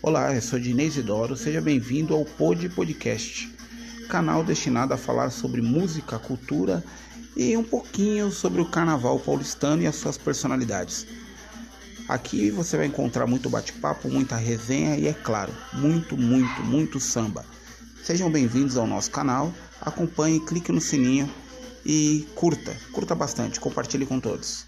Olá, eu sou Dinei Isidoro, seja bem-vindo ao Pod Podcast, canal destinado a falar sobre música, cultura e um pouquinho sobre o carnaval paulistano e as suas personalidades. Aqui você vai encontrar muito bate-papo, muita resenha e, é claro, muito, muito, muito samba. Sejam bem-vindos ao nosso canal, acompanhe, clique no sininho e curta, curta bastante, compartilhe com todos.